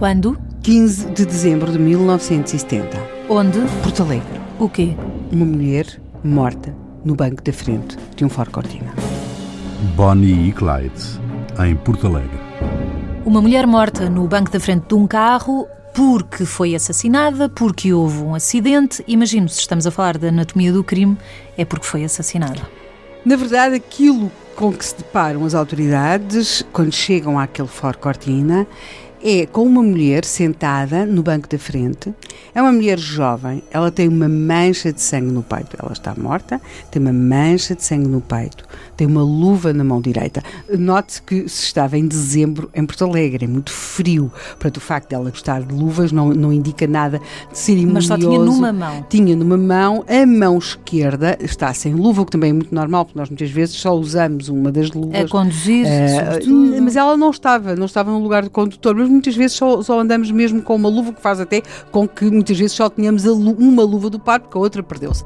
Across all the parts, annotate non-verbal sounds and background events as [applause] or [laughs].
Quando? 15 de dezembro de 1970. Onde? Porto Alegre. O quê? Uma mulher morta no banco da frente de um Ford Cortina. Bonnie e Clyde, em Porto Alegre. Uma mulher morta no banco da frente de um carro porque foi assassinada, porque houve um acidente. Imagino, se estamos a falar da anatomia do crime, é porque foi assassinada. Na verdade, aquilo com que se deparam as autoridades quando chegam àquele Ford Cortina é com uma mulher sentada no banco da frente. É uma mulher jovem, ela tem uma mancha de sangue no peito. Ela está morta, tem uma mancha de sangue no peito, tem uma luva na mão direita. Note-se que se estava em dezembro em Porto Alegre, é muito frio. Portanto, o facto dela gostar de luvas não, não indica nada de cerimonioso. Mas só tinha numa mão. Tinha numa mão, a mão esquerda está sem luva, o que também é muito normal, porque nós muitas vezes só usamos uma das luvas. A conduzir, uh, Mas ela não estava, não estava no lugar do condutor, mas muitas vezes só, só, andamos mesmo com uma luva que faz até com que muitas vezes só tenhamos uma luva do par porque a outra perdeu-se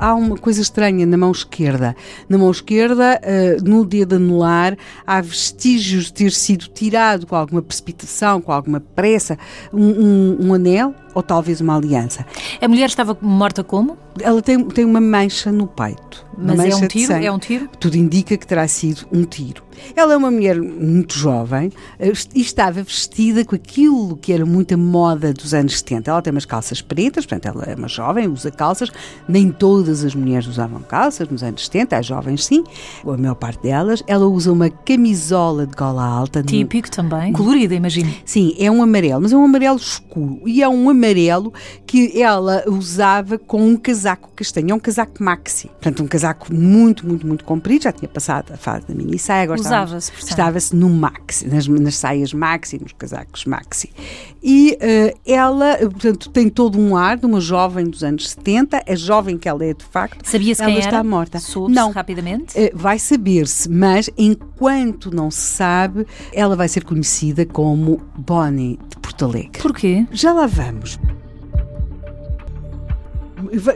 há uma coisa estranha na mão esquerda. Na mão esquerda, uh, no dedo anular, há vestígios de ter sido tirado com alguma precipitação, com alguma pressa, um, um, um anel ou talvez uma aliança. A mulher estava morta como? Ela tem, tem uma mancha no peito. Mas é um tiro? É um tiro? Tudo indica que terá sido um tiro. Ela é uma mulher muito jovem eh, e estava vestida com aquilo que era muita moda dos anos 70. Ela tem umas calças pretas, portanto, ela é uma jovem, usa calças. Nem todas as mulheres usavam calças nos anos 70, as jovens sim, a maior parte delas. Ela usa uma camisola de gola alta. Típico no... também, colorida, imagino. Sim, é um amarelo, mas é um amarelo escuro. E é um amarelo que ela usava com um casaco castanho, é um casaco maxi. Portanto, um casaco muito, muito, muito comprido, já tinha passado a fase da mini saia, agora Usava-se, estava-se no maxi, nas, nas, saias maxi, nos casacos maxi. E uh, ela, portanto, tem todo um ar de uma jovem dos anos 70, é jovem que ela é de facto. Sabia-se ela quem está era? morta. Não. rapidamente? Uh, vai saber-se, mas enquanto não se sabe, ela vai ser conhecida como Bonnie de Porto Alegre. Porquê? Já lá vamos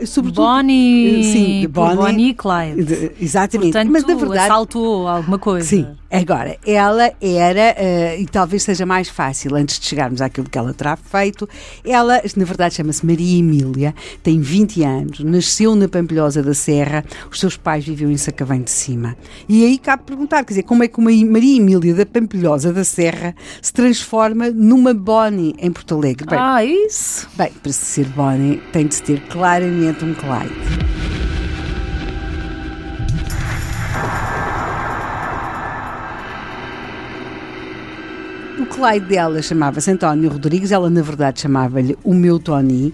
sobretudo Bonnie, sim, Bonnie, Bonnie e Clyde. Exatamente. Portanto, mas na verdade assaltou alguma coisa. Sim. Agora, ela era, uh, e talvez seja mais fácil, antes de chegarmos àquilo que ela terá feito, ela, na verdade, chama-se Maria Emília, tem 20 anos, nasceu na Pampilhosa da Serra, os seus pais viviam em Sacavém de Cima. E aí cabe perguntar, quer dizer, como é que uma Maria Emília da Pampilhosa da Serra se transforma numa Bonnie em Porto Alegre? Bem, ah, isso? Bem, para ser Bonnie tem de se ter claramente um Clyde. O Clyde dela chamava-se António Rodrigues, ela na verdade chamava-lhe o meu Tony.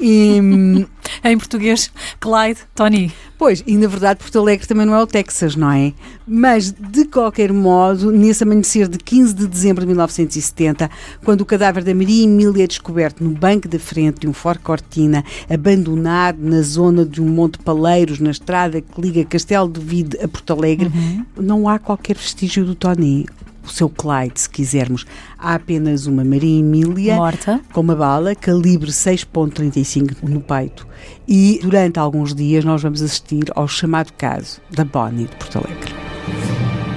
E, [laughs] em português, Clyde Tony. Pois, e na verdade Porto Alegre também não é o Texas, não é? Mas, de qualquer modo, nesse amanhecer de 15 de dezembro de 1970, quando o cadáver da Maria Emília é descoberto no banco da frente de um Ford Cortina, abandonado na zona de um Monte Paleiros, na estrada que liga Castelo de Vide a Porto Alegre, uhum. não há qualquer vestígio do Tony o seu Clyde, se quisermos. Há apenas uma Maria Emília morta com uma bala calibre 6.35 no peito. E durante alguns dias nós vamos assistir ao chamado caso da Bonnie de Porto Alegre.